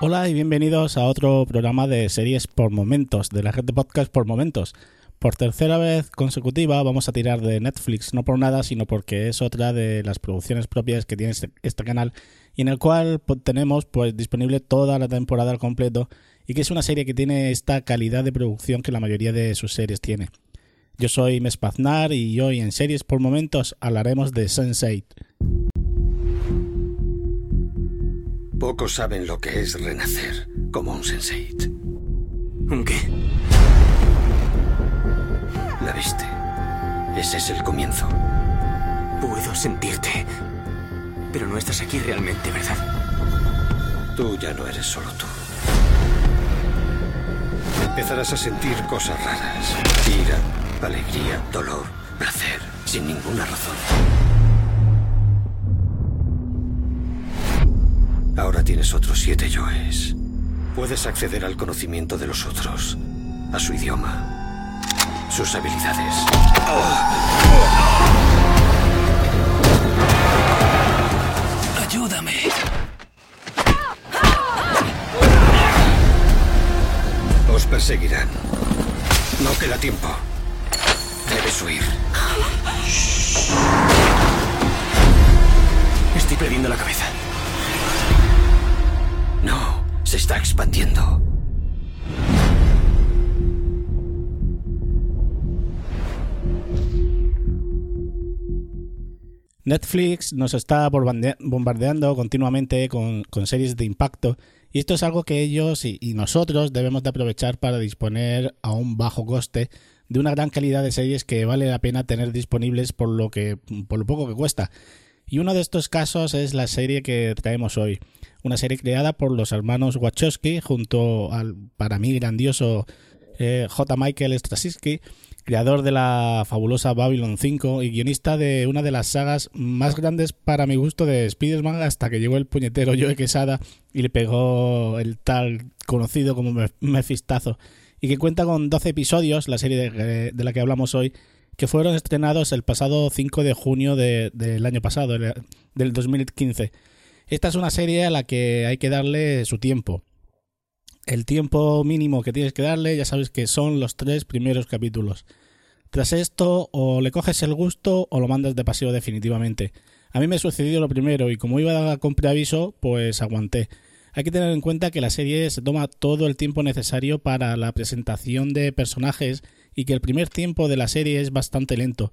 Hola y bienvenidos a otro programa de series por momentos, de la red de podcast por momentos. Por tercera vez consecutiva vamos a tirar de Netflix, no por nada, sino porque es otra de las producciones propias que tiene este, este canal y en el cual tenemos pues disponible toda la temporada al completo y que es una serie que tiene esta calidad de producción que la mayoría de sus series tiene. Yo soy Mespaznar y hoy en Series por Momentos hablaremos de Sense8. Pocos saben lo que es renacer como un sensei. ¿Un qué? ¿La viste? Ese es el comienzo. Puedo sentirte. Pero no estás aquí realmente, ¿verdad? Tú ya no eres solo tú. Empezarás a sentir cosas raras. Ira, alegría, dolor, placer, sin ninguna razón. Tienes otros siete yoes. Puedes acceder al conocimiento de los otros, a su idioma, sus habilidades. Ayúdame. Os perseguirán. No queda tiempo. Debes huir. Estoy perdiendo la cabeza. No, se está expandiendo. Netflix nos está bombardeando continuamente con, series de impacto y esto es algo que ellos y, y, nosotros debemos de aprovechar para disponer a un bajo coste de una gran calidad de series que vale la pena tener disponibles por lo que por lo poco que cuesta. Y uno de estos casos es la serie que traemos hoy, una serie creada por los hermanos Wachowski junto al para mí grandioso eh, J. Michael Straczynski, creador de la fabulosa Babylon 5 y guionista de una de las sagas más grandes para mi gusto de Spider-Man hasta que llegó el puñetero Joe Quesada y le pegó el tal conocido como Mefistazo y que cuenta con 12 episodios, la serie de, de la que hablamos hoy, que fueron estrenados el pasado 5 de junio de, del año pasado, del 2015. Esta es una serie a la que hay que darle su tiempo. El tiempo mínimo que tienes que darle, ya sabes que son los tres primeros capítulos. Tras esto, o le coges el gusto o lo mandas de paseo definitivamente. A mí me sucedió lo primero y como iba con preaviso, pues aguanté. Hay que tener en cuenta que la serie se toma todo el tiempo necesario para la presentación de personajes y que el primer tiempo de la serie es bastante lento,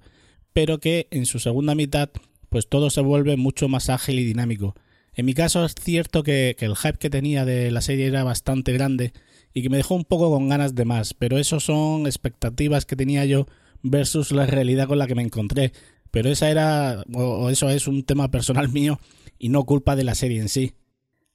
pero que en su segunda mitad pues todo se vuelve mucho más ágil y dinámico. En mi caso es cierto que, el hype que tenía de la serie era bastante grande y que me dejó un poco con ganas de más, pero eso son expectativas que tenía yo versus la realidad con la que me encontré. Pero esa era, o eso es un tema personal mío y no culpa de la serie en sí.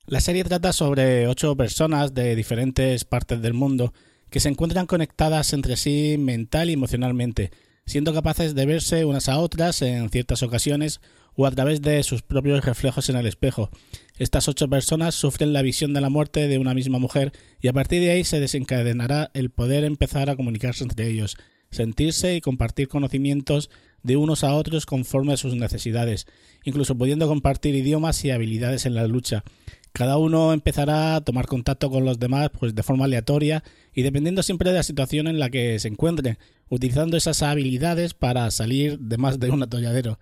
La serie trata sobre ocho personas de diferentes partes del mundo que se encuentran conectadas entre sí mental y emocionalmente, siendo capaces de verse unas a otras en ciertas ocasiones o a través de sus propios reflejos en el espejo. Estas ocho personas sufren la visión de la muerte de una misma mujer y a partir de ahí se desencadenará el poder empezar a comunicarse entre ellos, sentirse y compartir conocimientos de unos a otros conforme a sus necesidades, incluso pudiendo compartir idiomas y habilidades en la lucha. Cada uno empezará a tomar contacto con los demás pues de forma aleatoria y dependiendo siempre de la situación en la que se encuentren, utilizando esas habilidades para salir de más de un atolladero.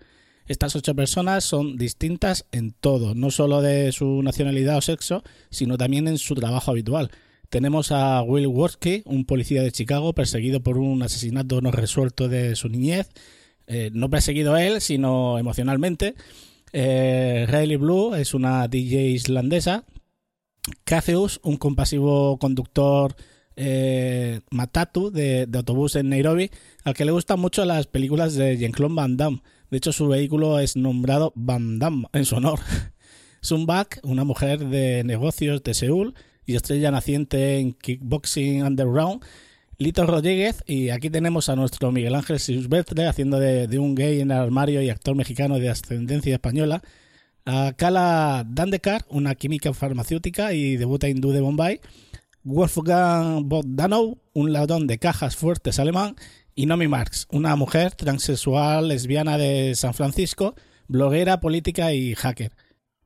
Estas ocho personas son distintas en todo, no solo de su nacionalidad o sexo, sino también en su trabajo habitual. Tenemos a Will Worski, un policía de Chicago perseguido por un asesinato no resuelto de su niñez, eh, no perseguido él, sino emocionalmente. Eh, Riley Blue es una DJ islandesa. Catheus, un compasivo conductor eh, Matatu de, de, autobús en Nairobi, al que le gustan mucho las películas de Jean-Claude Van Damme. De hecho, su vehículo es nombrado Van Damme en su honor. Sun Bak, una mujer de negocios de Seúl y estrella naciente en Kickboxing Underground, Lito Rodríguez, y aquí tenemos a nuestro Miguel Ángel Silvestre haciendo de, de, un gay en el armario y actor mexicano de ascendencia española, a Kala Dandekar, una química farmacéutica y debuta hindú de Bombay, Wolfgang Bogdanov, un ladrón de cajas fuertes alemán, y Nomi Marx, una mujer transexual lesbiana de San Francisco, bloguera, política y hacker.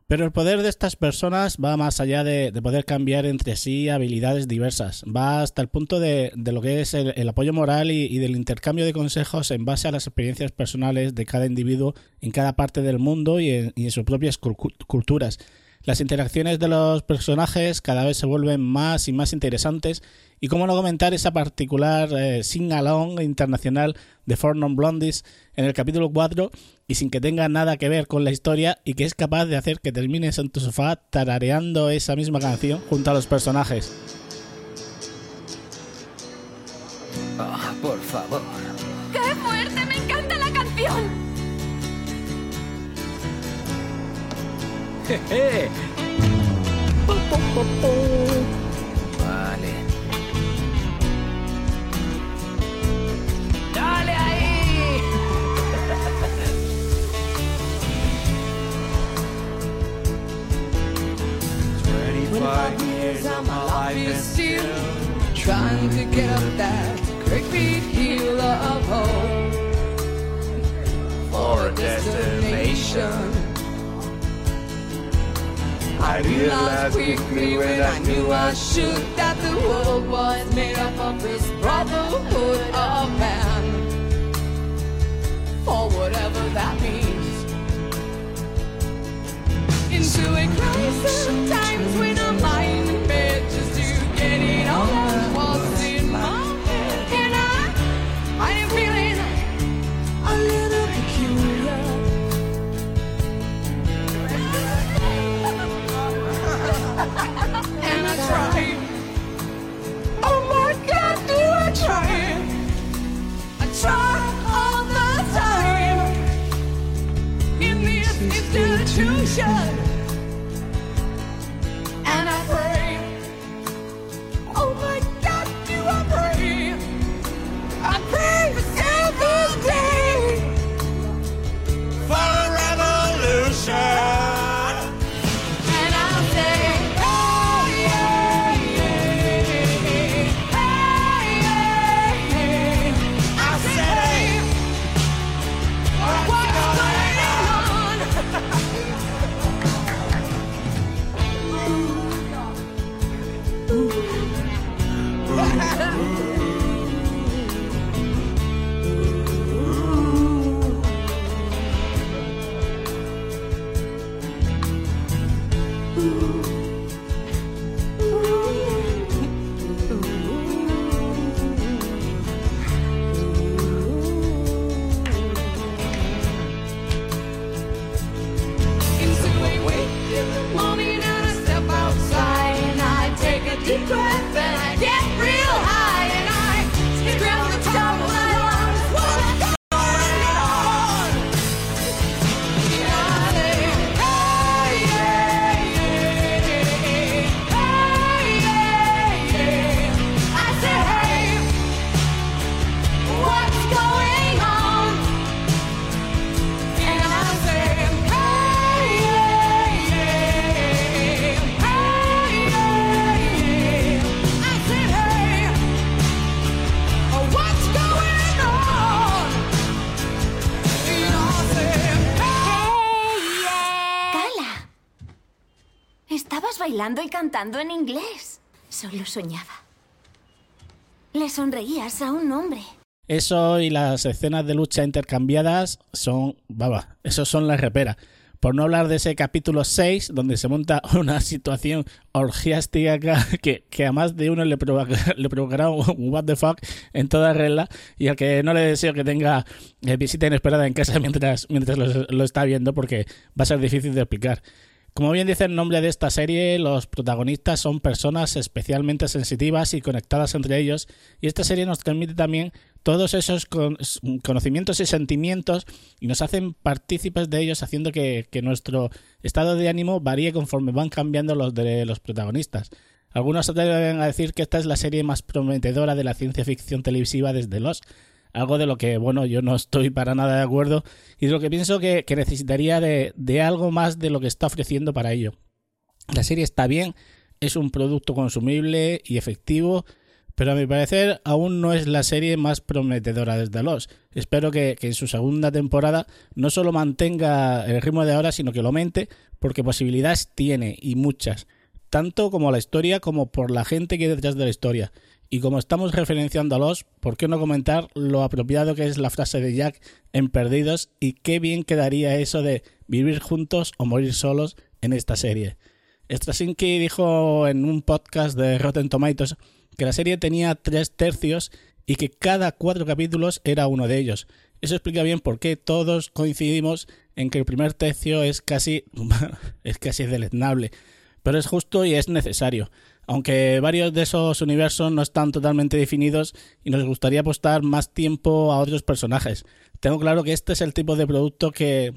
Pero el poder de estas personas va más allá de, de poder cambiar entre sí habilidades diversas. Va hasta el punto de, lo que es el, apoyo moral y, del intercambio de consejos en base a las experiencias personales de cada individuo en cada parte del mundo y en sus propias culturas. Las interacciones de los personajes cada vez se vuelven más y más interesantes y cómo no comentar esa particular eh, sing-along internacional de Four Non Blondies en el capítulo 4 y sin que tenga nada que ver con la historia y que es capaz de hacer que termines en tu sofá tarareando esa misma canción junto a los personajes. Oh, por favor. ¡Qué fuerte! Vale. ¡Dale ahí! Twenty-five years of my life is still trying to get up that great big hill of hope for a destination. I realized quickly when I knew I should that the world was made up of this brotherhood of man. For whatever that means. Into should. Bailando y cantando en inglés. Solo soñaba. Le sonreías a un hombre. Eso y las escenas de lucha intercambiadas son, baba, eso son la repera. Por no hablar de ese capítulo 6, donde se monta una situación orgiástica que, que a más de uno le, provoca- le provocará un what the fuck en toda regla y al que no le deseo que tenga eh, visita inesperada en casa mientras, mientras lo, lo está viendo porque va a ser difícil de explicar. Como bien dice el nombre de esta serie, los protagonistas son personas especialmente sensitivas y conectadas entre ellos, y esta serie nos transmite también todos esos con- conocimientos y sentimientos y nos hacen partícipes de ellos, haciendo que, nuestro estado de ánimo varíe conforme van cambiando los de los protagonistas. Algunos atreven a decir que esta es la serie más prometedora de la ciencia ficción televisiva desde los algo de lo que, bueno, yo no estoy para nada de acuerdo y de lo que pienso que, que necesitaría de, de algo más de lo que está ofreciendo para ello. La serie está bien, es un producto consumible y efectivo, pero a mi parecer aún no es la serie más prometedora desde los. Espero que, que en su segunda temporada no solo mantenga el ritmo de ahora, sino que lo aumente, porque posibilidades tiene y muchas, tanto como la historia como por la gente que hay detrás de la historia. Y como estamos referenciando a los, ¿por qué no comentar lo apropiado que es la frase de Jack en Perdidos y qué bien quedaría eso de vivir juntos o morir solos en esta serie? Straczynski dijo en un podcast de Rotten Tomatoes que la serie tenía tres tercios y que cada cuatro capítulos era uno de ellos. Eso explica bien por qué todos coincidimos en que el primer tercio es casi es casi deleznable, pero es justo y es necesario. Aunque varios de esos universos no están totalmente definidos y nos gustaría apostar más tiempo a otros personajes. Tengo claro que este es el tipo de producto que,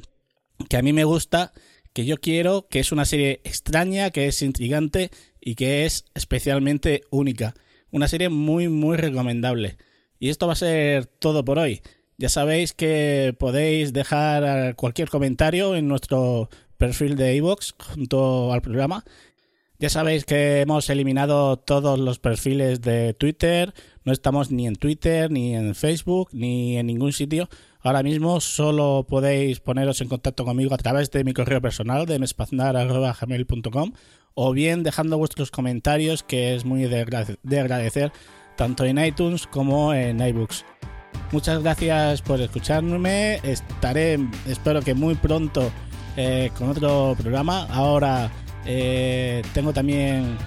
que a mí me gusta, que yo quiero, que es una serie extraña, que es intrigante y que es especialmente única. Una serie muy muy recomendable. Y esto va a ser todo por hoy. Ya sabéis que podéis dejar cualquier comentario en nuestro perfil de iVoox junto al programa. Ya sabéis que hemos eliminado todos los perfiles de Twitter, no estamos ni en Twitter, ni en Facebook, ni en ningún sitio. Ahora mismo solo podéis poneros en contacto conmigo a través de mi correo personal de mespaznar.gmail.com o bien dejando vuestros comentarios que es muy de, agrade- de agradecer tanto en iTunes como en iBooks. Muchas gracias por escucharme. Estaré, espero que muy pronto, eh, con otro programa. Ahora eh, tengo también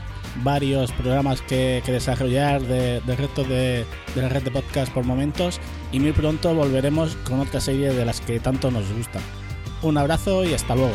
varios programas que, que desarrollar de- del resto de, de la red de podcast por momentos. Y muy pronto volveremos con otra serie de las que tanto nos gustan. Un abrazo y hasta luego.